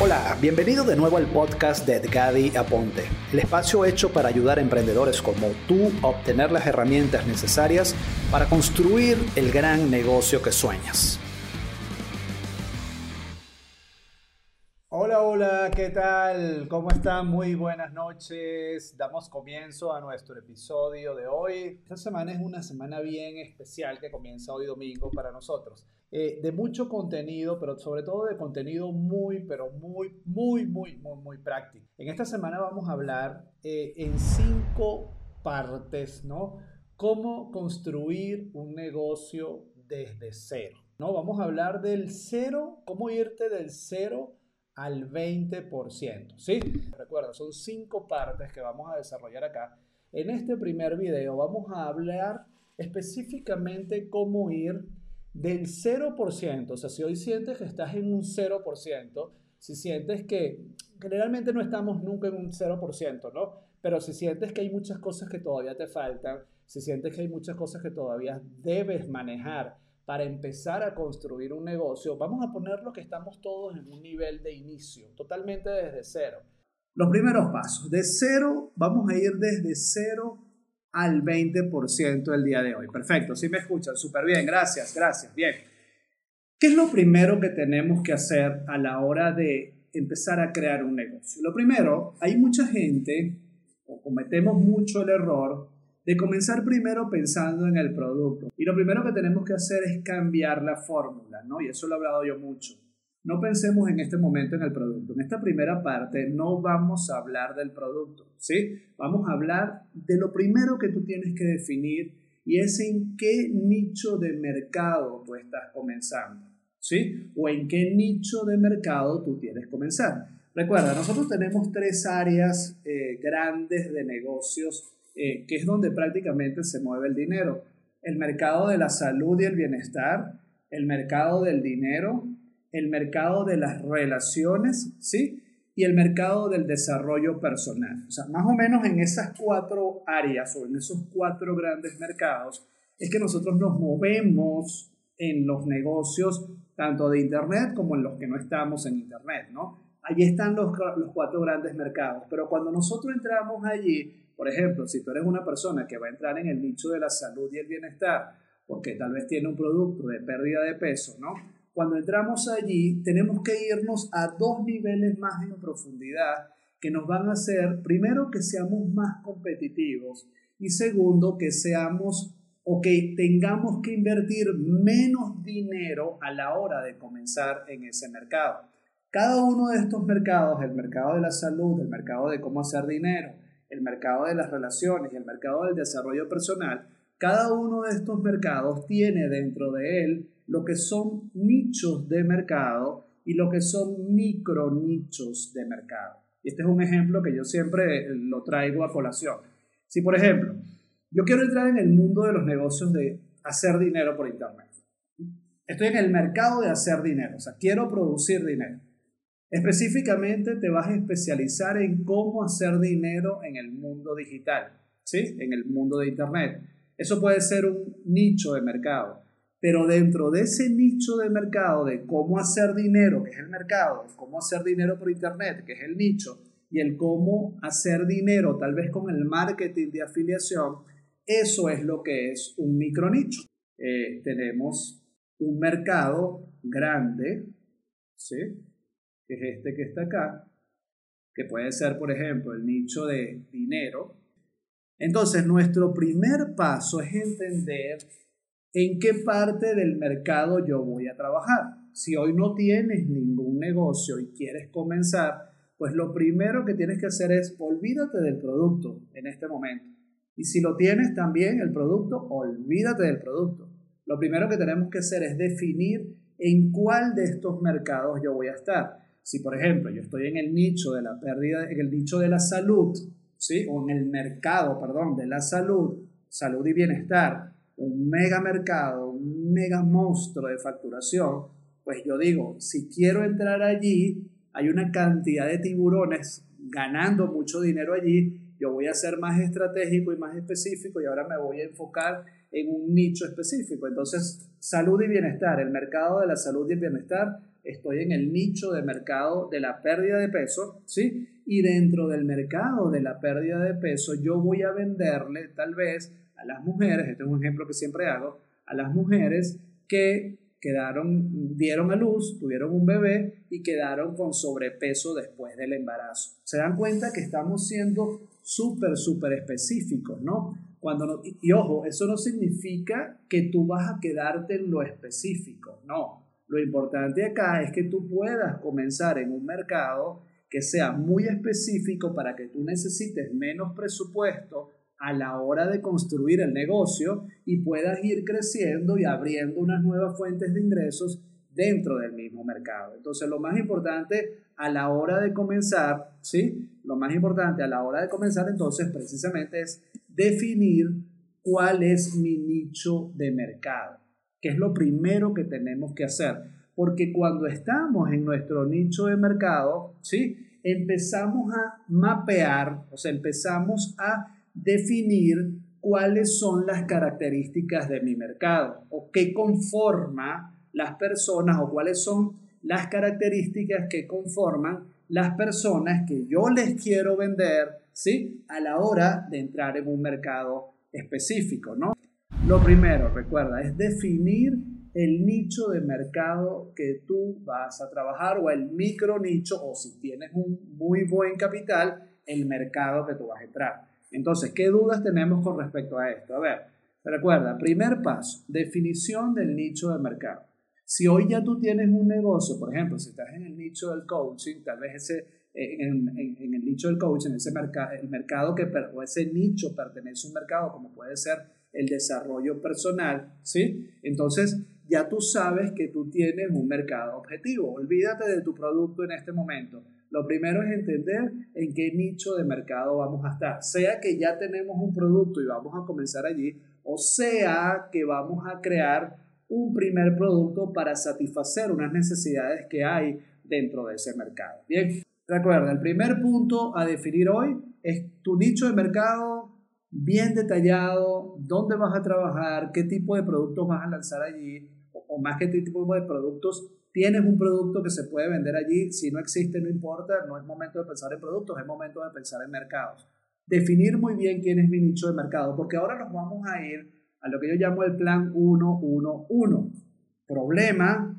Hola, bienvenido de nuevo al podcast de Edgadi Aponte, el espacio hecho para ayudar a emprendedores como tú a obtener las herramientas necesarias para construir el gran negocio que sueñas. Hola, ¿qué tal? ¿Cómo están? Muy buenas noches. Damos comienzo a nuestro episodio de hoy. Esta semana es una semana bien especial que comienza hoy domingo para nosotros. Eh, de mucho contenido, pero sobre todo de contenido muy, pero muy, muy, muy, muy, muy práctico. En esta semana vamos a hablar eh, en cinco partes, ¿no? Cómo construir un negocio desde cero, ¿no? Vamos a hablar del cero, cómo irte del cero al 20%, ¿sí? Recuerda, son cinco partes que vamos a desarrollar acá. En este primer video vamos a hablar específicamente cómo ir del 0%, o sea, si hoy sientes que estás en un 0%, si sientes que generalmente no estamos nunca en un 0%, ¿no? Pero si sientes que hay muchas cosas que todavía te faltan, si sientes que hay muchas cosas que todavía debes manejar para empezar a construir un negocio, vamos a ponerlo que estamos todos en un nivel de inicio, totalmente desde cero. Los primeros pasos, de cero, vamos a ir desde cero al 20% el día de hoy. Perfecto, si me escuchan, súper bien, gracias, gracias, bien. ¿Qué es lo primero que tenemos que hacer a la hora de empezar a crear un negocio? Lo primero, hay mucha gente, o cometemos mucho el error, de comenzar primero pensando en el producto. Y lo primero que tenemos que hacer es cambiar la fórmula, ¿no? Y eso lo he hablado yo mucho. No pensemos en este momento en el producto. En esta primera parte no vamos a hablar del producto, ¿sí? Vamos a hablar de lo primero que tú tienes que definir y es en qué nicho de mercado tú estás comenzando, ¿sí? O en qué nicho de mercado tú quieres comenzar. Recuerda, nosotros tenemos tres áreas eh, grandes de negocios eh, que es donde prácticamente se mueve el dinero. El mercado de la salud y el bienestar, el mercado del dinero el mercado de las relaciones, ¿sí? Y el mercado del desarrollo personal. O sea, más o menos en esas cuatro áreas o en esos cuatro grandes mercados es que nosotros nos movemos en los negocios tanto de Internet como en los que no estamos en Internet, ¿no? Allí están los, los cuatro grandes mercados, pero cuando nosotros entramos allí, por ejemplo, si tú eres una persona que va a entrar en el nicho de la salud y el bienestar, porque tal vez tiene un producto de pérdida de peso, ¿no? cuando entramos allí, tenemos que irnos a dos niveles más en profundidad que nos van a hacer, primero, que seamos más competitivos y segundo, que seamos o que tengamos que invertir menos dinero a la hora de comenzar en ese mercado. Cada uno de estos mercados, el mercado de la salud, el mercado de cómo hacer dinero, el mercado de las relaciones y el mercado del desarrollo personal, cada uno de estos mercados tiene dentro de él lo que son nichos de mercado y lo que son micro nichos de mercado. Y este es un ejemplo que yo siempre lo traigo a colación. Si, por ejemplo, yo quiero entrar en el mundo de los negocios de hacer dinero por Internet. Estoy en el mercado de hacer dinero, o sea, quiero producir dinero. Específicamente te vas a especializar en cómo hacer dinero en el mundo digital, ¿sí? En el mundo de Internet. Eso puede ser un nicho de mercado. Pero dentro de ese nicho de mercado de cómo hacer dinero, que es el mercado, cómo hacer dinero por Internet, que es el nicho, y el cómo hacer dinero tal vez con el marketing de afiliación, eso es lo que es un micronicho. Eh, tenemos un mercado grande, ¿sí? Que es este que está acá, que puede ser, por ejemplo, el nicho de dinero. Entonces, nuestro primer paso es entender en qué parte del mercado yo voy a trabajar. Si hoy no tienes ningún negocio y quieres comenzar, pues lo primero que tienes que hacer es olvídate del producto en este momento. Y si lo tienes también el producto, olvídate del producto. Lo primero que tenemos que hacer es definir en cuál de estos mercados yo voy a estar. Si por ejemplo yo estoy en el nicho de la pérdida, en el nicho de la salud, ¿sí? o en el mercado, perdón, de la salud, salud y bienestar, un mega mercado, un mega monstruo de facturación, pues yo digo, si quiero entrar allí, hay una cantidad de tiburones ganando mucho dinero allí, yo voy a ser más estratégico y más específico y ahora me voy a enfocar en un nicho específico. Entonces, salud y bienestar, el mercado de la salud y el bienestar estoy en el nicho de mercado de la pérdida de peso, ¿sí? Y dentro del mercado de la pérdida de peso, yo voy a venderle tal vez a las mujeres, este es un ejemplo que siempre hago, a las mujeres que quedaron, dieron a luz, tuvieron un bebé y quedaron con sobrepeso después del embarazo. Se dan cuenta que estamos siendo súper, súper específicos, ¿no? Cuando y, ojo, eso no significa que tú vas a quedarte en lo específico, no. Lo importante acá es que tú puedas comenzar en un mercado que sea muy específico para que tú necesites menos presupuesto a la hora de construir el negocio y puedas ir creciendo y abriendo unas nuevas fuentes de ingresos dentro del mismo mercado. Entonces, lo más importante a la hora de comenzar, ¿sí? Lo más importante a la hora de comenzar entonces precisamente es definir cuál es mi nicho de mercado, que es lo primero que tenemos que hacer. Porque cuando estamos en nuestro nicho de mercado, ¿sí? Empezamos a mapear, o sea, empezamos a definir cuáles son las características de mi mercado o qué conforma las personas o cuáles son las características que conforman las personas que yo les quiero vender, ¿sí? A la hora de entrar en un mercado específico, ¿no? Lo primero, recuerda, es definir el nicho de mercado que tú vas a trabajar o el micro nicho o si tienes un muy buen capital, el mercado que tú vas a entrar. Entonces, ¿qué dudas tenemos con respecto a esto? A ver, recuerda, primer paso, definición del nicho de mercado. Si hoy ya tú tienes un negocio, por ejemplo, si estás en el nicho del coaching, tal vez ese, eh, en, el nicho del coaching, ese mercado, el mercado que, o ese nicho pertenece a un mercado como puede ser el desarrollo personal, ¿sí? Entonces, ya tú sabes que tú tienes un mercado objetivo. Olvídate de tu producto en este momento lo primero es entender en qué nicho de mercado vamos a estar. Sea que ya tenemos un producto y vamos a comenzar allí, o sea que vamos a crear un primer producto para satisfacer unas necesidades que hay dentro de ese mercado. Bien, recuerda, el primer punto a definir hoy es tu nicho de mercado bien detallado, dónde vas a trabajar, qué tipo de productos vas a lanzar allí, o, más que qué tipo de productos Tienes un producto que se puede vender allí, si no existe no importa, no es momento de pensar en productos, es momento de pensar en mercados. Definir muy bien quién es mi nicho de mercado, porque ahora nos vamos a ir a lo que yo llamo el plan 111. Problema,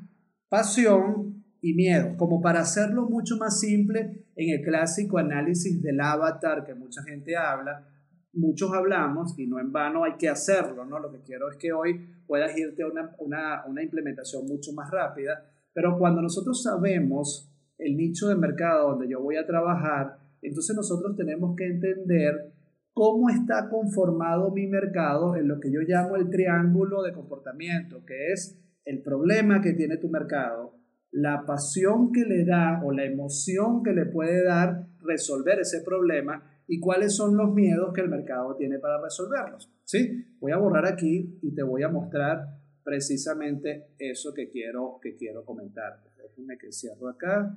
pasión y miedo, como para hacerlo mucho más simple en el clásico análisis del avatar que mucha gente habla, muchos hablamos y no en vano hay que hacerlo, ¿no? Lo que quiero es que hoy puedas irte a una, una, una implementación mucho más rápida pero cuando nosotros sabemos el nicho de mercado donde yo voy a trabajar, entonces nosotros tenemos que entender cómo está conformado mi mercado en lo que yo llamo el triángulo de comportamiento, que es el problema que tiene tu mercado, la pasión que le da o la emoción que le puede dar resolver ese problema y cuáles son los miedos que el mercado tiene para resolverlos. ¿Sí? Voy a borrar aquí y te voy a mostrar precisamente eso que quiero, que quiero comentar. Déjenme que cierro acá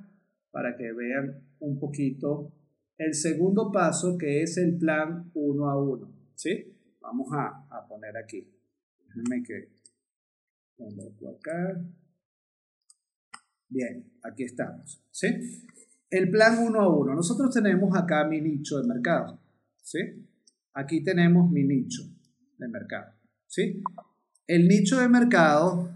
para que vean un poquito el segundo paso que es el plan uno a uno. ¿Sí? Vamos a, a poner aquí. Déjenme que pongo acá. Bien, aquí estamos. ¿Sí? El plan uno a uno. Nosotros tenemos acá mi nicho de mercado. ¿Sí? Aquí tenemos mi nicho de mercado. ¿Sí? El nicho de mercado,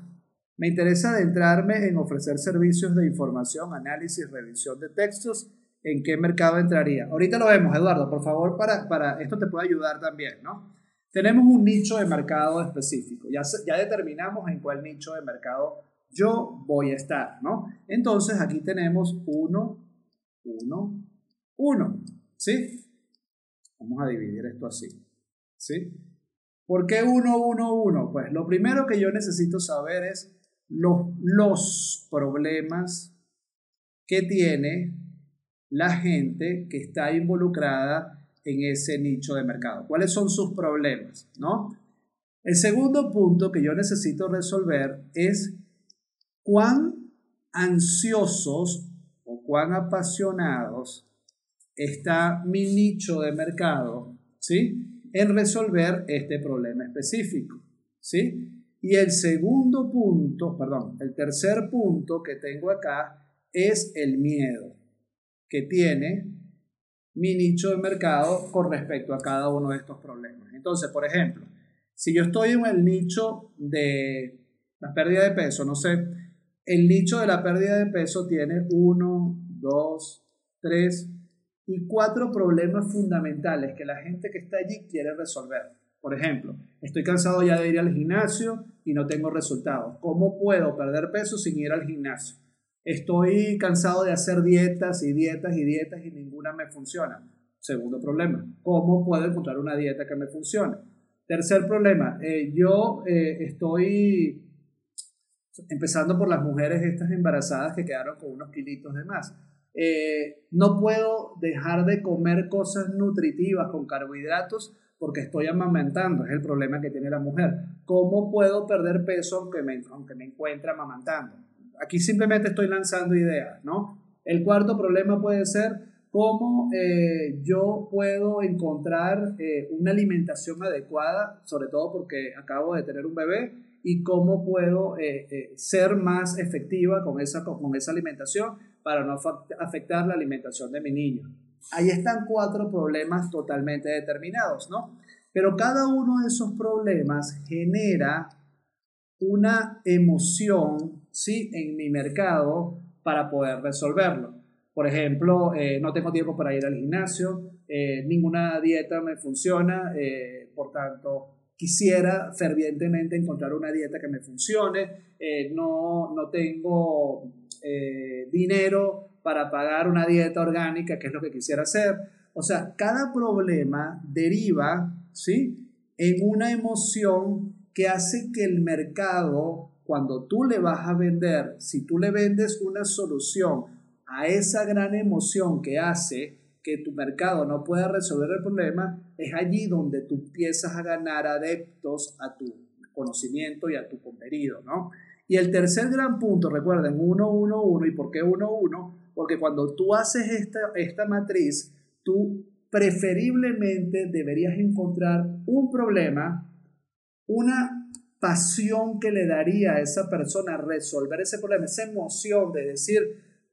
me interesa adentrarme en ofrecer servicios de información, análisis, revisión de textos. ¿En qué mercado entraría? Ahorita lo vemos, Eduardo, por favor, para, para esto te puede ayudar también, ¿no? Tenemos un nicho de mercado específico. Ya, ya determinamos en cuál nicho de mercado yo voy a estar, ¿no? Entonces aquí tenemos uno, uno, uno, ¿sí? Vamos a dividir esto así, ¿sí? ¿Por qué 111? Pues lo primero que yo necesito saber es los, los problemas que tiene la gente que está involucrada en ese nicho de mercado. ¿Cuáles son sus problemas? ¿no? El segundo punto que yo necesito resolver es cuán ansiosos o cuán apasionados está mi nicho de mercado, ¿sí? en resolver este problema específico. ¿sí? Y el segundo punto, perdón, el tercer punto que tengo acá es el miedo que tiene mi nicho de mercado con respecto a cada uno de estos problemas. Entonces, por ejemplo, si yo estoy en el nicho de la pérdida de peso, no sé, el nicho de la pérdida de peso tiene uno, dos, tres y cuatro problemas fundamentales que la gente que está allí quiere resolver. Por ejemplo, estoy cansado ya de ir al gimnasio y no tengo resultados. ¿Cómo puedo perder peso sin ir al gimnasio? Estoy cansado de hacer dietas y dietas y dietas y ninguna me funciona. Segundo problema, ¿cómo puedo encontrar una dieta que me funcione? Tercer problema, eh, yo eh, estoy empezando por las mujeres estas embarazadas que quedaron con unos kilitos de más. Eh, no puedo dejar de comer cosas nutritivas con carbohidratos porque estoy amamantando, es el problema que tiene la mujer. ¿Cómo puedo perder peso aunque me, aunque me encuentre amamantando? Aquí simplemente estoy lanzando ideas, ¿no? El cuarto problema puede ser cómo eh, yo puedo encontrar eh, una alimentación adecuada, sobre todo porque acabo de tener un bebé, y cómo puedo eh, ser más efectiva con esa, con esa alimentación para no afectar la alimentación de mi niño. Ahí están cuatro problemas totalmente determinados, ¿no? Pero cada uno de esos problemas genera una emoción, ¿sí? En mi mercado para poder resolverlo. Por ejemplo, eh, no tengo tiempo para ir al gimnasio, eh, ninguna dieta me funciona, eh, por tanto, quisiera fervientemente encontrar una dieta que me funcione, no, no tengo dinero para pagar una dieta orgánica, que es lo que quisiera hacer. O sea, cada problema deriva, ¿sí? En una emoción que hace que el mercado, cuando tú le vas a vender, si tú le vendes una solución a esa gran emoción que hace que tu mercado no pueda resolver el problema, es allí donde tú empiezas a ganar adeptos a tu conocimiento y a tu contenido, ¿no? Y el tercer gran punto, recuerden, 1, 1, 1, ¿y por qué 1, 1? Porque cuando tú haces esta, esta matriz, tú preferiblemente deberías encontrar un problema, una pasión que le daría a esa persona resolver ese problema, esa emoción de decir,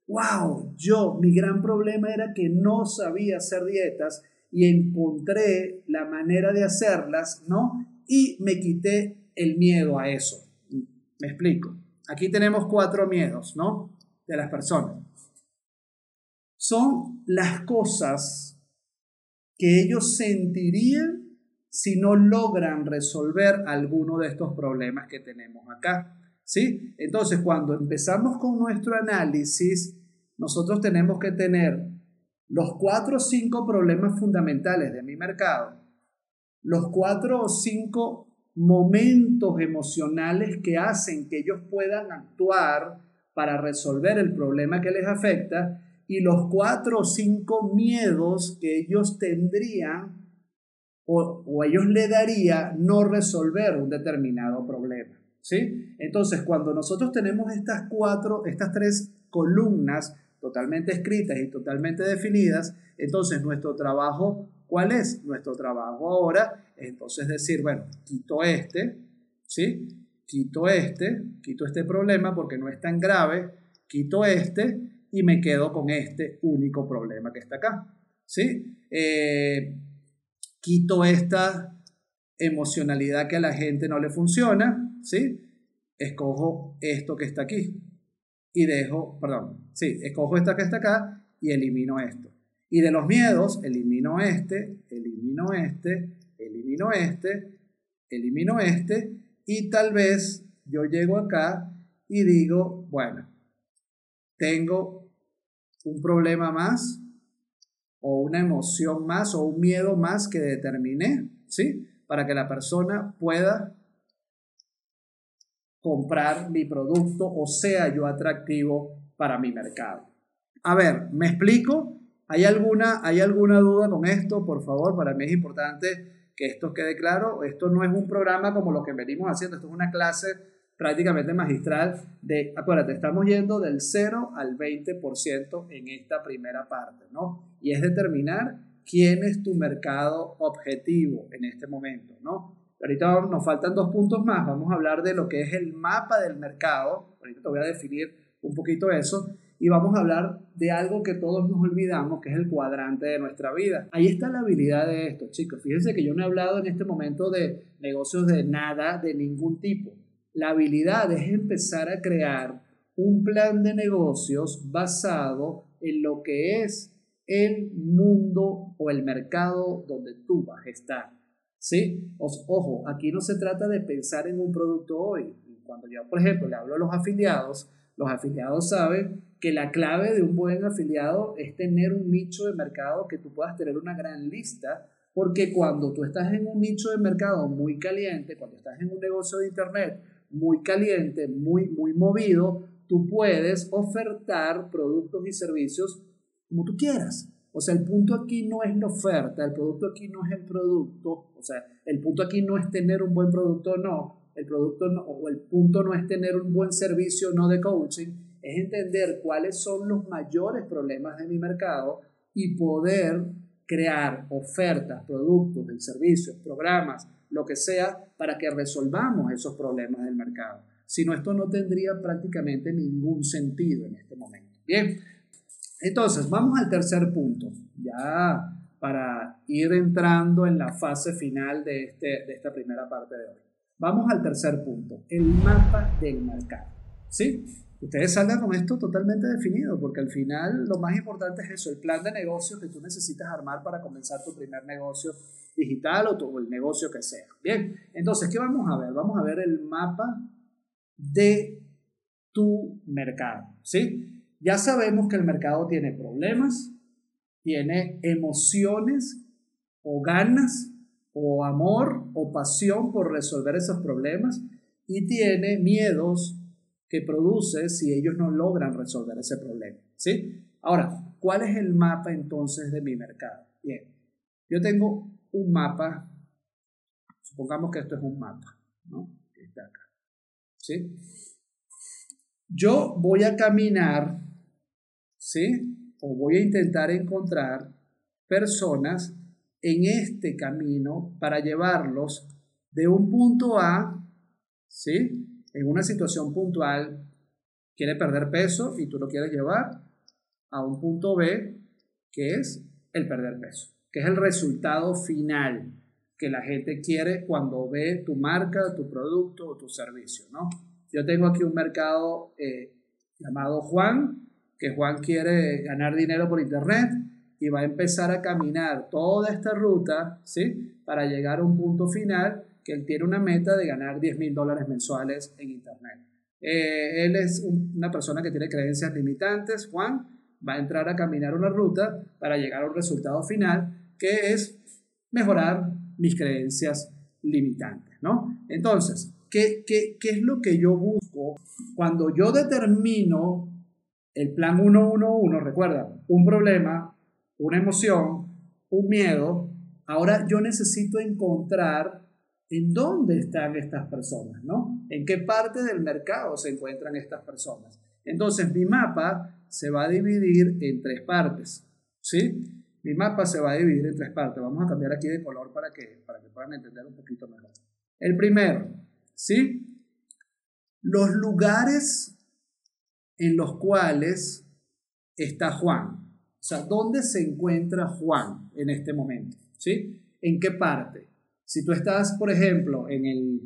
wow, yo, mi gran problema era que no sabía hacer dietas y encontré la manera de hacerlas, ¿no? Y me quité el miedo a eso. Me explico. Aquí tenemos cuatro miedos, ¿no? De las personas. Son las cosas que ellos sentirían si no logran resolver alguno de estos problemas que tenemos acá. ¿Sí? Entonces, cuando empezamos con nuestro análisis, nosotros tenemos que tener los cuatro o cinco problemas fundamentales de mi mercado, los cuatro o cinco momentos emocionales que hacen que ellos puedan actuar para resolver el problema que les afecta y los cuatro o cinco miedos que ellos tendrían o, ellos le daría no resolver un determinado problema. ¿sí? Entonces, cuando nosotros tenemos estas cuatro, estas tres columnas totalmente escritas y totalmente definidas, entonces nuestro trabajo, ¿cuál es? Nuestro trabajo ahora es entonces decir, bueno, quito este, ¿sí? Quito este, quito este problema porque no es tan grave, quito este y me quedo con este único problema que está acá, ¿sí? Eh, quito esta emocionalidad que a la gente no le funciona, ¿sí? Escojo esto que está aquí y dejo, perdón, sí, escojo esta que está acá y elimino esto. Y de los miedos, elimino este, elimino este, elimino este, elimino este y tal vez yo llego acá y digo, bueno, tengo un problema más o una emoción más o un miedo más que determiné, ¿sí? Para que la persona pueda comprar mi producto o sea yo atractivo para mi mercado. A ver, ¿me explico? ¿Hay alguna, ¿Hay alguna duda con esto? Por favor, para mí es importante que esto quede claro. Esto no es un programa como lo que venimos haciendo, esto es una clase prácticamente magistral de, acuérdate, estamos yendo del 0 al 20% en esta primera parte, ¿no? Y es determinar quién es tu mercado objetivo en este momento, ¿no? Ahorita nos faltan dos puntos más. Vamos a hablar de lo que es el mapa del mercado. Ahorita te voy a definir un poquito eso. Y vamos a hablar de algo que todos nos olvidamos, que es el cuadrante de nuestra vida. Ahí está la habilidad de esto, chicos. Fíjense que yo no he hablado en este momento de negocios de nada, de ningún tipo. La habilidad es empezar a crear un plan de negocios basado en lo que es el mundo o el mercado donde tú vas a estar. ¿Sí? ojo, aquí no se trata de pensar en un producto hoy. Cuando yo, por ejemplo, le hablo a los afiliados, los afiliados saben que la clave de un buen afiliado es tener un nicho de mercado que tú puedas tener una gran lista, porque cuando tú estás en un nicho de mercado muy caliente, cuando estás en un negocio de internet muy caliente, muy, muy movido, tú puedes ofertar productos y servicios como tú quieras. O sea, el punto aquí no es la oferta, el producto aquí no es el producto, o sea, el punto aquí no es tener un buen producto o no, el producto o el punto no es tener un buen servicio no de coaching, es entender cuáles son los mayores problemas de mi mercado y poder crear ofertas, productos, servicios, programas, lo que sea, para que resolvamos esos problemas del mercado. Si no, esto no tendría prácticamente ningún sentido en este momento. Bien, entonces vamos al tercer punto, ya para ir entrando en la fase final de, este, de esta primera parte de hoy. Vamos al tercer punto, el mapa del mercado. ¿Sí? Ustedes salgan con esto totalmente definido, porque al final lo más importante es eso, el plan de negocio que tú necesitas armar para comenzar tu primer negocio digital o, tu, el negocio que sea. Bien, entonces, ¿qué vamos a ver? Vamos a ver el mapa de tu mercado. ¿Sí? Ya sabemos que el mercado tiene problemas, tiene emociones o ganas o amor o pasión por resolver esos problemas y tiene miedos que produce si ellos no logran resolver ese problema. ¿sí? Ahora, ¿cuál es el mapa entonces de mi mercado? Bien, yo tengo un mapa, supongamos que esto es un mapa, ¿no? Que está acá. ¿Sí? Yo voy a caminar, ¿sí? O voy a intentar encontrar personas en este camino para llevarlos de un punto A, ¿sí? En una situación puntual, quiere perder peso y tú lo quieres llevar a un punto B, que es el perder peso, que es el resultado final que la gente quiere cuando ve tu marca, tu producto o tu servicio, ¿no? Yo tengo aquí un mercado eh, llamado Juan, que Juan quiere ganar dinero por internet y va a empezar a caminar toda esta ruta, ¿sí? Para llegar a un punto final que él tiene una meta de ganar 10 mil dólares mensuales en Internet. Eh, él es una persona que tiene creencias limitantes, Juan, va a entrar a caminar una ruta para llegar a un resultado final que es mejorar mis creencias limitantes, ¿no? Entonces, ¿qué, qué, qué es lo que yo busco cuando yo determino el plan 111? Recuerda, un problema, una emoción, un miedo, ahora yo necesito encontrar en dónde están estas personas, ¿no? En qué parte del mercado se encuentran estas personas. Entonces, mi mapa se va a dividir en tres partes, ¿sí? Mi mapa se va a dividir en tres partes. Vamos a cambiar aquí de color para que, para que puedan entender un poquito mejor. El primero, ¿sí? Los lugares en los cuales está Juan. O sea, ¿dónde se encuentra Juan en este momento? ¿Sí? ¿En qué parte? Si tú estás, por ejemplo, en el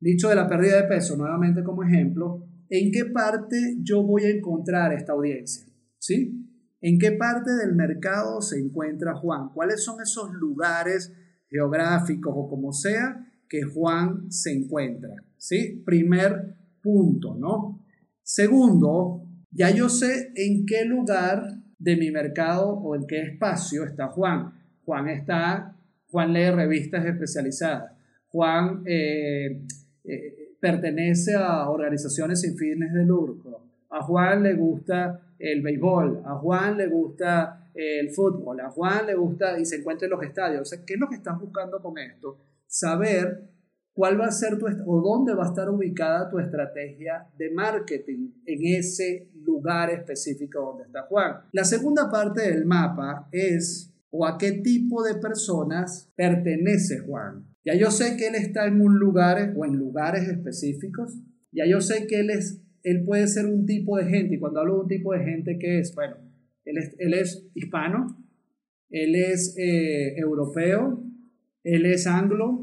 dicho de la pérdida de peso, nuevamente como ejemplo, ¿en qué parte yo voy a encontrar esta audiencia? ¿Sí? ¿En qué parte del mercado se encuentra Juan? ¿Cuáles son esos lugares geográficos o como sea que Juan se encuentra? ¿Sí? Primer punto, ¿no? Segundo, ya yo sé en qué lugar de mi mercado o en qué espacio está Juan. Juan está, Juan lee revistas especializadas. Juan eh, eh, pertenece a organizaciones sin fines de lucro. A Juan le gusta el béisbol, a Juan le gusta el fútbol, a Juan le gusta y se encuentra en los estadios. ¿qué es lo que estás buscando con esto? Saber cuál va a ser tu o dónde va a estar ubicada tu estrategia de marketing en ese lugar específico donde está Juan. La segunda parte del mapa es o a qué tipo de personas pertenece Juan. Ya yo sé que él está en un lugar o en lugares específicos, ya yo sé que él es él puede ser un tipo de gente, y cuando hablo de un tipo de gente, ¿qué es? Bueno, él es, él es hispano, él es eh, europeo, él es anglo,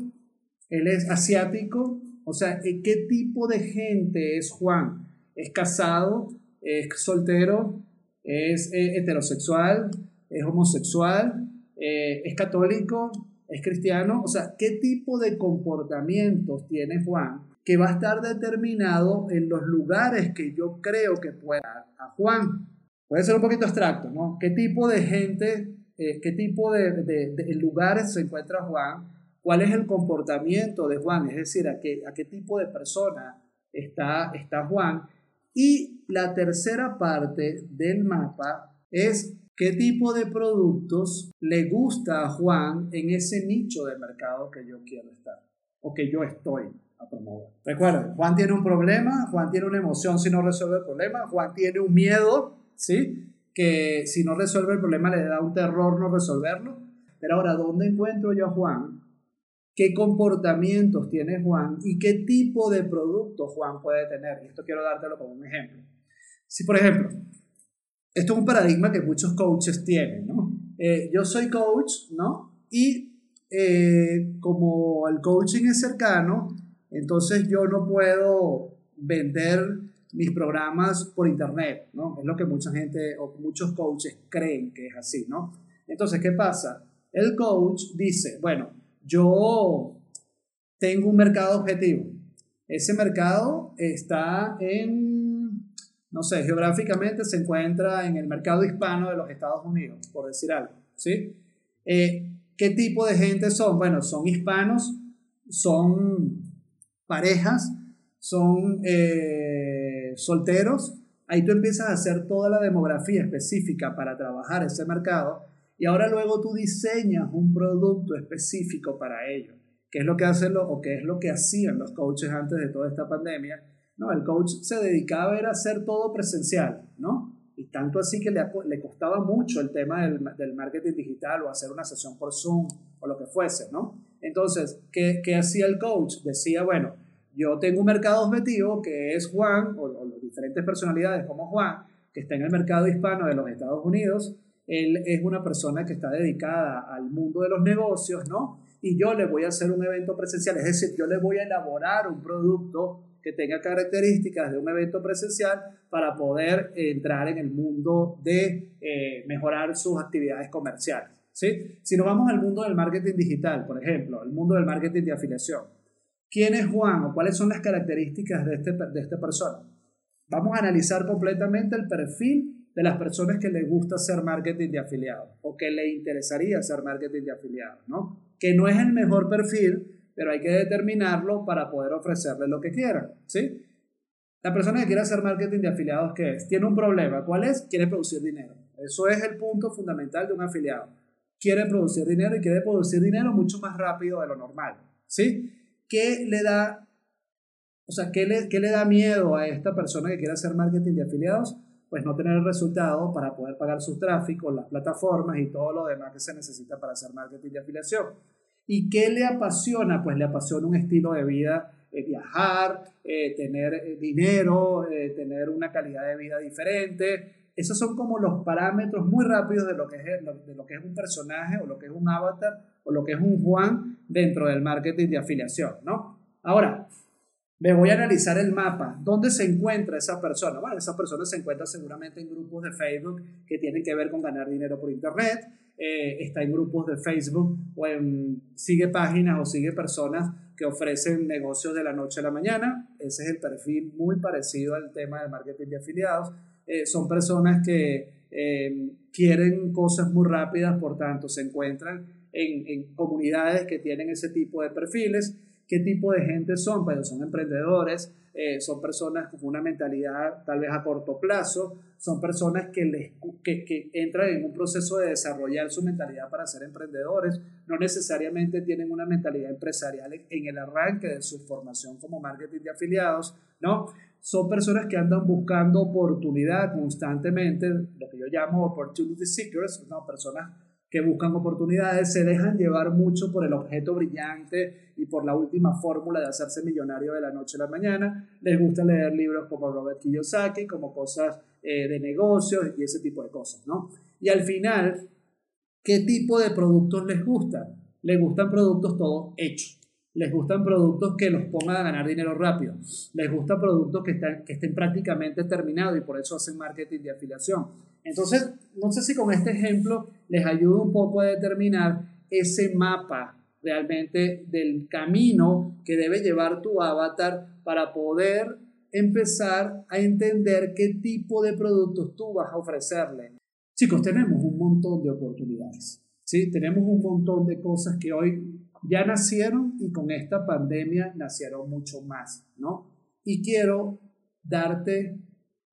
él es asiático, o sea, ¿qué tipo de gente es Juan? ¿Es casado? ¿Es soltero? ¿Es eh, heterosexual? ¿Es homosexual? Eh, ¿Es católico? ¿Es cristiano? O sea, ¿qué tipo de comportamientos tiene Juan que va a estar determinado en los lugares que yo creo que pueda a Juan. Puede ser un poquito abstracto, ¿no? ¿Qué tipo de gente, eh, qué tipo de, lugares se encuentra Juan? ¿Cuál es el comportamiento de Juan? Es decir, a qué, a qué tipo de persona está, está Juan. Y la tercera parte del mapa es qué tipo de productos le gusta a Juan en ese nicho de mercado que yo quiero estar o que yo estoy promover. Recuerden, Juan tiene un problema, Juan tiene una emoción si no resuelve el problema, Juan tiene un miedo, ¿sí? Que si no resuelve el problema le da un terror no resolverlo. Pero ahora, ¿dónde encuentro yo a Juan? ¿Qué comportamientos tiene Juan? ¿Y qué tipo de producto Juan puede tener? Y esto quiero dártelo como un ejemplo. Si, por ejemplo, esto es un paradigma que muchos coaches tienen, ¿no? Eh, yo soy coach, ¿no? Y eh, como el coaching es cercano, entonces yo no puedo vender mis programas por internet, ¿no? Es lo que mucha gente o muchos coaches creen que es así, ¿no? Entonces, ¿qué pasa? El coach dice, bueno, yo tengo un mercado objetivo. Ese mercado está en, no sé, geográficamente se encuentra en el mercado hispano de los Estados Unidos, por decir algo, ¿sí? Eh, ¿Qué tipo de gente son? Bueno, son hispanos, son parejas, son eh, solteros, ahí tú empiezas a hacer toda la demografía específica para trabajar ese mercado y ahora luego tú diseñas un producto específico para ello, que es lo que hacen o que es lo que hacían los coaches antes de toda esta pandemia. No, el coach se dedicaba a hacer todo presencial, ¿no? Y tanto así que le, le costaba mucho el tema del, del, marketing digital o hacer una sesión por Zoom o lo que fuese, ¿no? Entonces, ¿qué, qué hacía el coach? Decía, bueno, yo tengo un mercado objetivo que es Juan, o, las diferentes personalidades como Juan, que está en el mercado hispano de los Estados Unidos. Él es una persona que está dedicada al mundo de los negocios, ¿no? Y yo le voy a hacer un evento presencial, es decir, yo le voy a elaborar un producto que tenga características de un evento presencial para poder entrar en el mundo de eh, mejorar sus actividades comerciales. ¿sí? Si nos vamos al mundo del marketing digital, por ejemplo, el mundo del marketing de afiliación, ¿Quién es Juan o cuáles son las características de, este, de esta persona? Vamos a analizar completamente el perfil de las personas que les gusta hacer marketing de afiliados o que le interesaría hacer marketing de afiliados, ¿no? Que no es el mejor perfil, pero hay que determinarlo para poder ofrecerle lo que quieran, ¿sí? La persona que quiere hacer marketing de afiliados, ¿qué es? Tiene un problema. ¿Cuál es? Quiere producir dinero. Eso es el punto fundamental de un afiliado. Quiere producir dinero y quiere producir dinero mucho más rápido de lo normal, ¿sí? ¿qué le da, o sea, ¿qué le, qué le da miedo a esta persona que quiere hacer marketing de afiliados? Pues no tener el resultado para poder pagar su tráfico, las plataformas y todo lo demás que se necesita para hacer marketing de afiliación. ¿Y qué le apasiona? Pues le apasiona un estilo de vida, eh, viajar, eh, tener eh, dinero, tener una calidad de vida diferente. Esos son como los parámetros muy rápidos de lo, que es, de lo que es un personaje o lo que es un avatar o lo que es un Juan dentro del marketing de afiliación, ¿no? Ahora, me voy a analizar el mapa. ¿Dónde se encuentra esa persona? Bueno, esa persona se encuentra seguramente en grupos de Facebook que tienen que ver con ganar dinero por Internet. Eh, está en grupos de Facebook o en, sigue páginas o sigue personas que ofrecen negocios de la noche a la mañana. Ese es el perfil muy parecido al tema del marketing de afiliados. Eh, son personas que eh, quieren cosas muy rápidas, por tanto, se encuentran en, comunidades que tienen ese tipo de perfiles. ¿Qué tipo de gente son? Pues son emprendedores, eh, son personas con una mentalidad tal vez a corto plazo, son personas que, les, que, que, entran en un proceso de desarrollar su mentalidad para ser emprendedores, no necesariamente tienen una mentalidad empresarial en el arranque de su formación como marketing de afiliados, ¿no? Son personas que andan buscando oportunidad constantemente, lo que yo llamo opportunity seekers, ¿no? Personas que buscan oportunidades, se dejan llevar mucho por el objeto brillante y por la última fórmula de hacerse millonario de la noche a la mañana. Les gusta leer libros como Robert Kiyosaki, como cosas eh, de negocios y ese tipo de cosas, ¿no? Y al final, ¿qué tipo de productos les gustan? Les gustan productos todos hechos. Les gustan productos que los pongan a ganar dinero rápido. Les gustan productos que, están, que estén prácticamente terminados y por eso hacen marketing de afiliación. Entonces, no sé si con este ejemplo les ayudo un poco a determinar ese mapa realmente del camino que debe llevar tu avatar para poder empezar a entender qué tipo de productos tú vas a ofrecerle. Chicos, tenemos un montón de oportunidades, ¿sí? Tenemos un montón de cosas que hoy ya nacieron y con esta pandemia nacieron mucho más, ¿no? Y quiero darte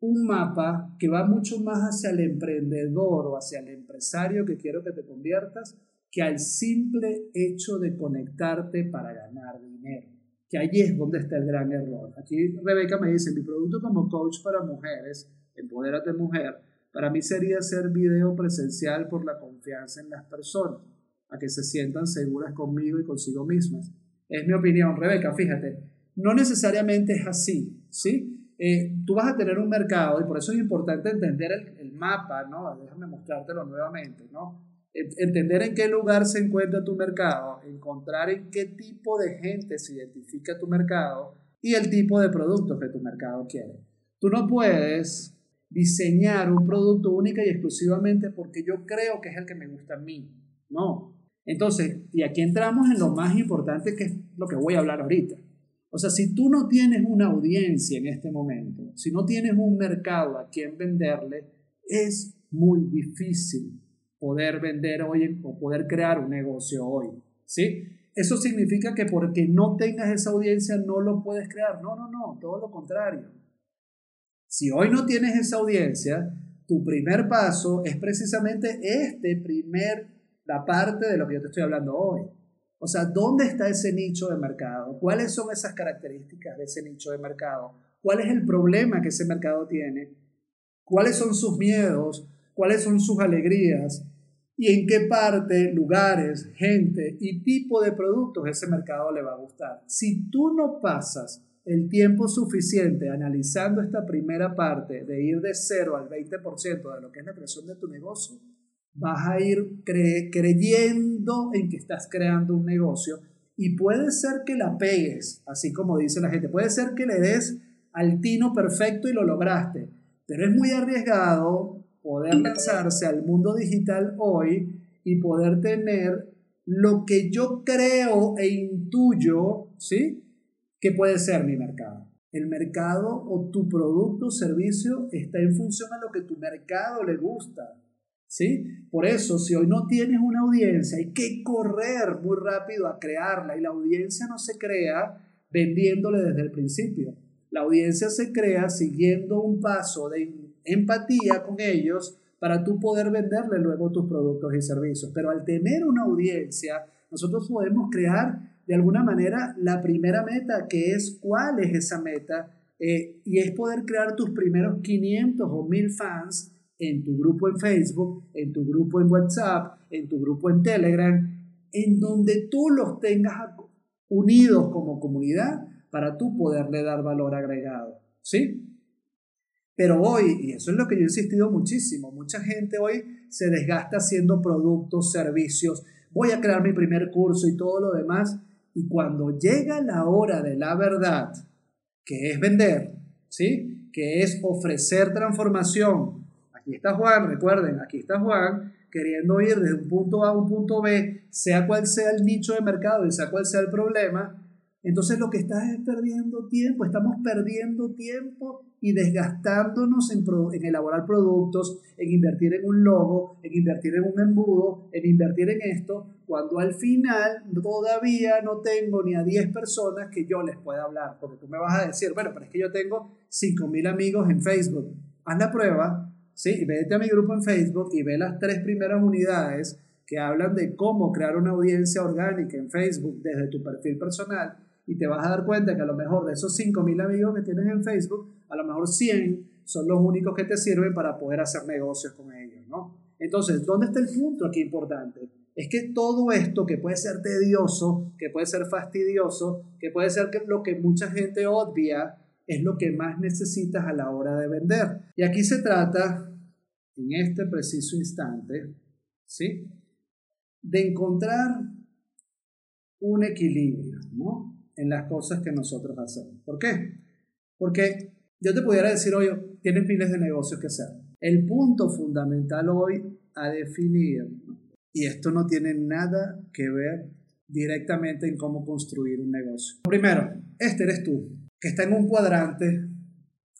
un mapa que va mucho más hacia el emprendedor o hacia el empresario que quiero que te conviertas que al simple hecho de conectarte para ganar dinero. Que allí es donde está el gran error. Aquí Rebeca me dice, mi producto como coach para mujeres, Empodérate Mujer, para mí sería hacer video presencial por la confianza en las personas a que se sientan seguras conmigo y consigo mismas. Es mi opinión, Rebeca, fíjate, no necesariamente es así, ¿sí? Eh, tú vas a tener un mercado y por eso es importante entender el, el mapa, ¿no? Déjame mostrártelo nuevamente, ¿no? Entender en qué lugar se encuentra tu mercado, encontrar en qué tipo de gente se identifica tu mercado y el tipo de productos que tu mercado quiere. Tú no puedes diseñar un producto única y exclusivamente porque yo creo que es el que me gusta a mí. No, entonces, y aquí entramos en lo más importante que es lo que voy a hablar ahorita. O sea, si tú no tienes una audiencia en este momento, si no tienes un mercado a quien venderle, es muy difícil poder vender hoy o poder crear un negocio hoy. ¿Sí? Eso significa que porque no tengas esa audiencia no lo puedes crear. No, no, no, todo lo contrario. Si hoy no tienes esa audiencia, tu primer paso es precisamente este primer la parte de lo que yo te estoy hablando hoy. O sea, ¿dónde está ese nicho de mercado? ¿Cuáles son esas características de ese nicho de mercado? ¿Cuál es el problema que ese mercado tiene? ¿Cuáles son sus miedos? ¿Cuáles son sus alegrías? ¿Y en qué parte, lugares, gente y tipo de productos ese mercado le va a gustar? Si tú no pasas el tiempo suficiente analizando esta primera parte de ir de 0 al 20% de lo que es la creación de tu negocio, vas a ir creyendo en que estás creando un negocio y puede ser que la pegues, así como dice la gente, puede ser que le des al tino perfecto y lo lograste, pero es muy arriesgado poder lanzarse al mundo digital hoy y poder tener lo que yo creo e intuyo, ¿sí? Que puede ser mi mercado. El mercado o tu producto o servicio está en función a lo que tu mercado le gusta. ¿Sí? Por eso, si hoy no tienes una audiencia, hay que correr muy rápido a crearla y la audiencia no se crea vendiéndole desde el principio. La audiencia se crea siguiendo un paso de empatía con ellos para tú poder venderle luego tus productos y servicios. Pero al tener una audiencia, nosotros podemos crear de alguna manera la primera meta, que es cuál es esa meta, eh, y es poder crear tus primeros 500 o 1000 fans en tu grupo en Facebook, en tu grupo en WhatsApp, en tu grupo en Telegram, en donde tú los tengas unidos como comunidad para tú poderle dar valor agregado. ¿Sí? Pero hoy, y eso es lo que yo he insistido muchísimo, mucha gente hoy se desgasta haciendo productos, servicios, voy a crear mi primer curso y todo lo demás, y cuando llega la hora de la verdad, que es vender, ¿sí? Que es ofrecer transformación, Aquí está Juan, recuerden, aquí está Juan queriendo ir desde un punto A a un punto B, sea cual sea el nicho de mercado y sea cual sea el problema, entonces lo que estás es perdiendo tiempo, estamos perdiendo tiempo y desgastándonos en, en, elaborar productos, en invertir en un logo, en invertir en un embudo, en invertir en esto, cuando al final todavía no tengo ni a 10 personas que yo les pueda hablar, porque tú me vas a decir, bueno, pero es que yo tengo 5.000 amigos en Facebook, haz la prueba, ¿sí? Vete a mi grupo en Facebook y ve las tres primeras unidades que hablan de cómo crear una audiencia orgánica en Facebook desde tu perfil personal y te vas a dar cuenta que a lo mejor de esos 5.000 amigos que tienes en Facebook, a lo mejor 100 son los únicos que te sirven para poder hacer negocios con ellos, ¿no? Entonces, ¿dónde está el punto aquí importante? Es que todo esto que puede ser tedioso, que puede ser fastidioso, que puede ser que lo que mucha gente odia, es lo que más necesitas a la hora de vender. Y aquí se trata, en este preciso instante, ¿sí? De encontrar un equilibrio, ¿no? En las cosas que nosotros hacemos. ¿Por qué? Porque yo te pudiera decir, oye, tienes miles de negocios que hacer. El punto fundamental hoy a definir, y esto no tiene nada que ver directamente en cómo construir un negocio. Primero, este eres tú, que está en un cuadrante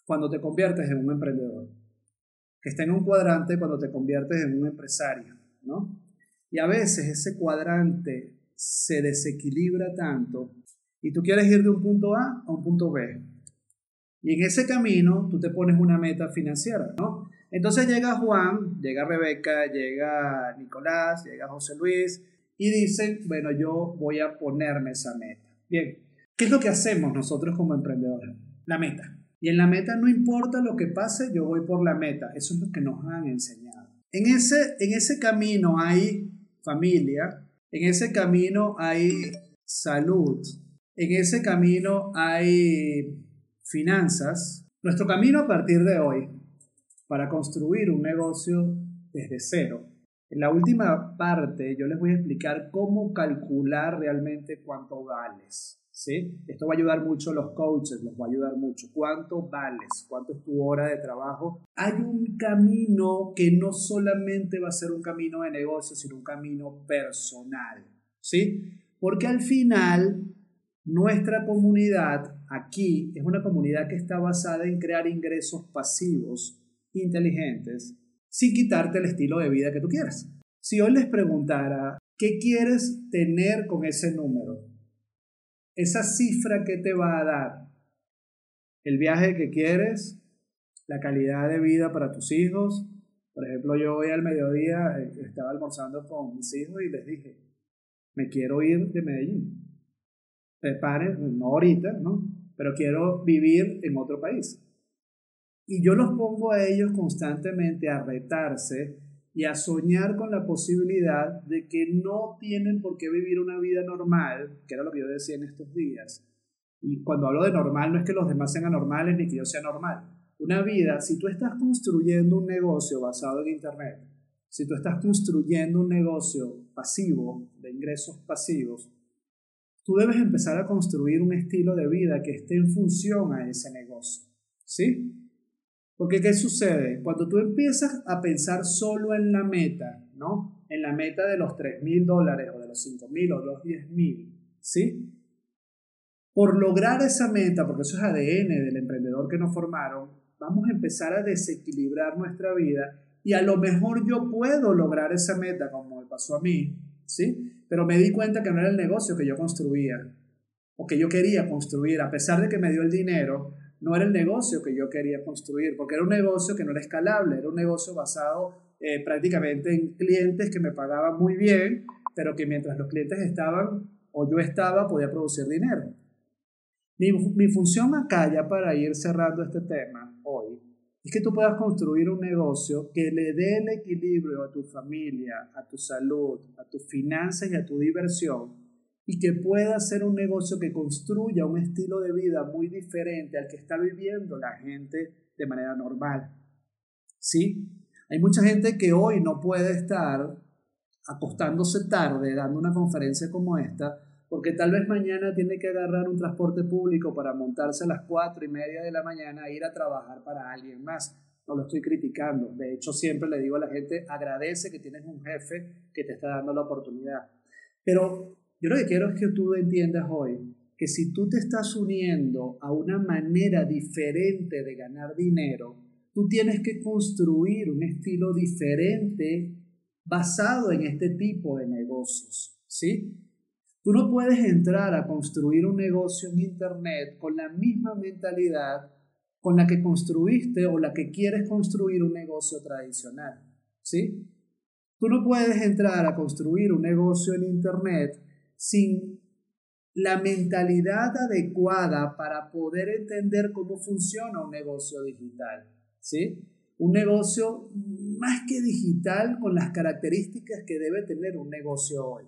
cuando te conviertes en un emprendedor, que está en un cuadrante cuando te conviertes en un empresario, ¿no? Y a veces ese cuadrante se desequilibra tanto y tú quieres ir de un punto A a un punto B. Y en ese camino tú te pones una meta financiera, ¿no? Entonces llega Juan, llega Rebeca, llega Nicolás, llega José Luis y dicen, bueno, yo voy a ponerme esa meta. Bien, ¿qué es lo que hacemos nosotros como emprendedores? La meta. Y en la meta no importa lo que pase, yo voy por la meta. Eso es lo que nos han enseñado. En ese, en ese camino hay familia, en ese camino hay salud, en ese camino hay finanzas. Nuestro camino a partir de hoy para construir un negocio desde cero. En la última parte yo les voy a explicar cómo calcular realmente cuánto vales. ¿sí? Esto va a ayudar mucho a los coaches, les va a ayudar mucho. ¿Cuánto vales? ¿Cuánto es tu hora de trabajo? Hay un camino que no solamente va a ser un camino de negocio, sino un camino personal. ¿sí? Porque al final nuestra comunidad aquí es una comunidad que está basada en crear ingresos pasivos inteligentes sin quitarte el estilo de vida que tú quieras. Si hoy les preguntara, ¿qué quieres tener con ese número? Esa cifra que te va a dar, el viaje que quieres, la calidad de vida para tus hijos. Por ejemplo, yo hoy al mediodía eh, estaba almorzando con mis hijos y les dije, me quiero ir de Medellín preparen, no ahorita, ¿no? Pero quiero vivir en otro país. Y yo los pongo a ellos constantemente a retarse y a soñar con la posibilidad de que no tienen por qué vivir una vida normal, que era lo que yo decía en estos días. Y cuando hablo de normal no es que los demás sean anormales ni que yo sea normal. Una vida, si tú estás construyendo un negocio basado en Internet, si tú estás construyendo un negocio pasivo, de ingresos pasivos, tú debes empezar a construir un estilo de vida que esté en función a ese negocio. ¿Sí? Porque ¿qué sucede? Cuando tú empiezas a pensar solo en la meta, ¿no? En la meta de los 3 mil dólares o de los 5 mil o de los 10 mil, ¿sí? Por lograr esa meta, porque eso es ADN del emprendedor que nos formaron, vamos a empezar a desequilibrar nuestra vida y a lo mejor yo puedo lograr esa meta como me pasó a mí, ¿sí? Pero me di cuenta que no era el negocio que yo construía o que yo quería construir, a pesar de que me dio el dinero, no era el negocio que yo quería construir, porque era un negocio que no era escalable, era un negocio basado eh, prácticamente en clientes que me pagaban muy bien, pero que mientras los clientes estaban o yo estaba, podía producir dinero. Mi, mi función acá, ya para ir cerrando este tema hoy, es que tú puedas construir un negocio que le dé el equilibrio a tu familia, a tu salud, a tus finanzas y a tu diversión y que pueda ser un negocio que construya un estilo de vida muy diferente al que está viviendo la gente de manera normal. ¿Sí? Hay mucha gente que hoy no puede estar acostándose tarde dando una conferencia como esta porque tal vez mañana tiene que agarrar un transporte público para montarse a las cuatro y media de la mañana e ir a trabajar para alguien más. No lo estoy criticando. De hecho, siempre le digo a la gente, agradece que tienes un jefe que te está dando la oportunidad. Pero yo lo que quiero es que tú entiendas hoy que si tú te estás uniendo a una manera diferente de ganar dinero, tú tienes que construir un estilo diferente basado en este tipo de negocios, ¿sí? Tú no puedes entrar a construir un negocio en Internet con la misma mentalidad con la que construiste o la que quieres construir un negocio tradicional. ¿Sí? Tú no puedes entrar a construir un negocio en Internet sin la mentalidad adecuada para poder entender cómo funciona un negocio digital. ¿Sí? un negocio más que digital con las características que debe tener un negocio hoy.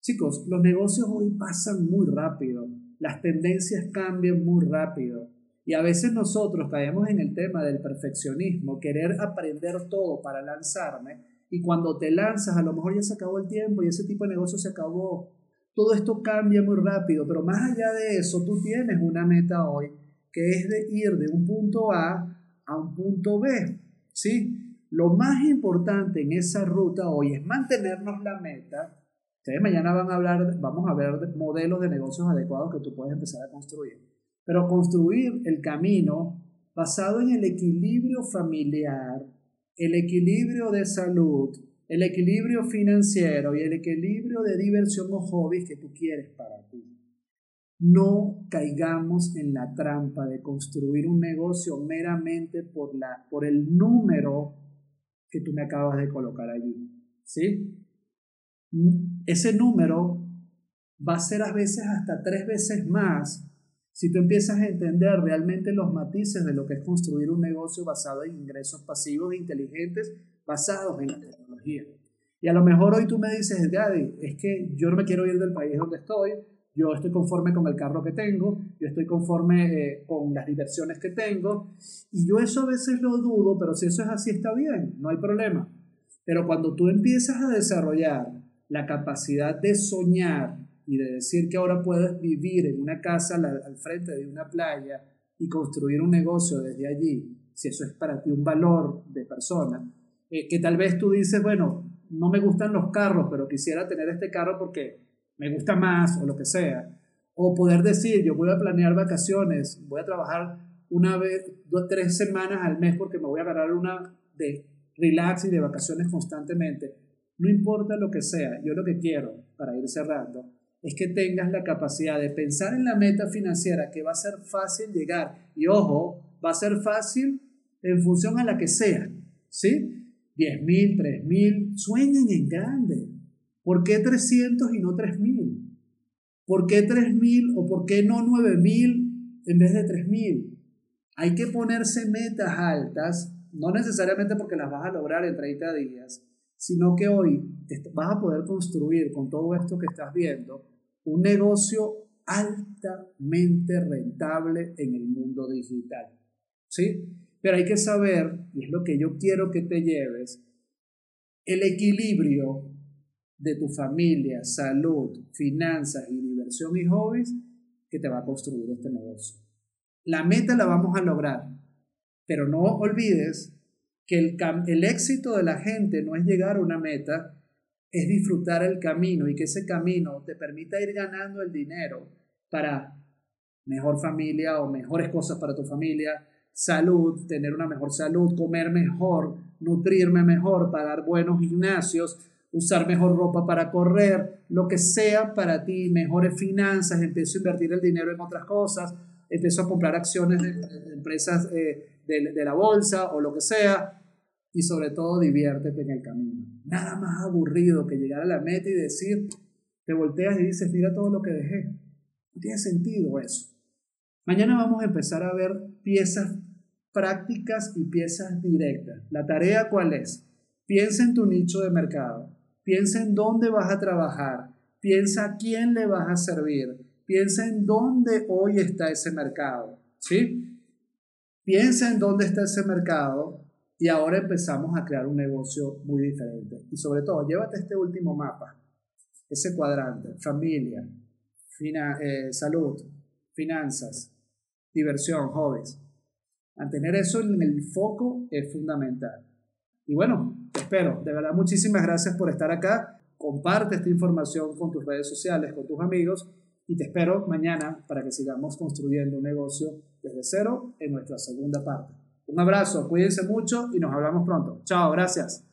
Chicos, los negocios hoy pasan muy rápido, las tendencias cambian muy rápido y a veces nosotros caemos en el tema del perfeccionismo, querer aprender todo para lanzarme y cuando te lanzas a lo mejor ya se acabó el tiempo y ese tipo de negocio se acabó. Todo esto cambia muy rápido, pero más allá de eso, tú tienes una meta hoy que es de ir de un punto A a un punto B, ¿sí? Lo más importante en esa ruta hoy es mantenernos la meta. Ustedes mañana van a hablar, vamos a ver modelos de negocios adecuados que tú puedes empezar a construir. Pero construir el camino basado en el equilibrio familiar, el equilibrio de salud, el equilibrio financiero y el equilibrio de diversión o hobbies que tú quieres para ti. No caigamos en la trampa de construir un negocio meramente por, la, por el número que tú me acabas de colocar allí. ¿Sí? Ese número va a ser a veces hasta tres veces más si tú empiezas a entender realmente los matices de lo que es construir un negocio basado en ingresos pasivos e inteligentes basados en la tecnología. Y a lo mejor hoy tú me dices, Daddy, es que yo no me quiero ir del país donde estoy, yo estoy conforme con el carro que tengo, yo estoy conforme eh, con las diversiones que tengo, y yo eso a veces lo dudo, pero si eso es así está bien, no hay problema. Pero cuando tú empiezas a desarrollar la capacidad de soñar y de decir que ahora puedes vivir en una casa al, frente de una playa y construir un negocio desde allí, si eso es para ti un valor de persona, eh, que tal vez tú dices, bueno, no me gustan los carros, pero quisiera tener este carro porque me gusta más o lo que sea. O poder decir, yo voy a planear vacaciones, voy a trabajar una vez, dos, tres semanas al mes porque me voy a agarrar una de relax y de vacaciones constantemente. No importa lo que sea, yo lo que quiero, para ir cerrando, es que tengas la capacidad de pensar en la meta financiera que va a ser fácil llegar. Y ojo, va a ser fácil en función a la que sea. ¿Sí? 10 mil, 3 mil, sueñen en grande. ¿Por qué 300 y no 3000? ¿Por qué 3000 o por qué no 9000 en vez de 3000? Hay que ponerse metas altas, no necesariamente porque las vas a lograr en 30 días, sino que hoy vas a poder construir con todo esto que estás viendo un negocio altamente rentable en el mundo digital. ¿Sí? Pero hay que saber, y es lo que yo quiero que te lleves, el equilibrio de tu familia, salud, finanzas y diversión y hobbies que te va a construir este negocio. La meta la vamos a lograr, pero no olvides que el, el éxito de la gente no es llegar a una meta, es disfrutar el camino y que ese camino te permita ir ganando el dinero para mejor familia o mejores cosas para tu familia, salud, tener una mejor salud, comer mejor, nutrirme mejor, pagar buenos gimnasios, usar mejor ropa para correr, lo que sea para ti, mejores finanzas, empiezo a invertir el dinero en otras cosas, empiezo a comprar acciones de, empresas eh, de, de, la bolsa o lo que sea, y sobre todo diviértete en el camino. Nada más aburrido que llegar a la meta y decir, te volteas y dices, mira todo lo que dejé. No tiene sentido eso. Mañana vamos a empezar a ver piezas prácticas y piezas directas. ¿La tarea cuál es? Piensa en tu nicho de mercado. Piensa en dónde vas a trabajar. Piensa a quién le vas a servir. Piensa en dónde hoy está ese mercado. ¿Sí? Piensa en dónde está ese mercado y ahora empezamos a crear un negocio muy diferente. Y sobre todo, llévate este último mapa, ese cuadrante, familia, eh, salud, finanzas, diversión, hobbies. Mantener eso en el foco es fundamental. Y bueno, te espero. De verdad, muchísimas gracias por estar acá. Comparte esta información con tus redes sociales, con tus amigos y te espero mañana para que sigamos construyendo un negocio desde cero en nuestra segunda parte. Un abrazo, cuídense mucho y nos hablamos pronto. Chao, gracias.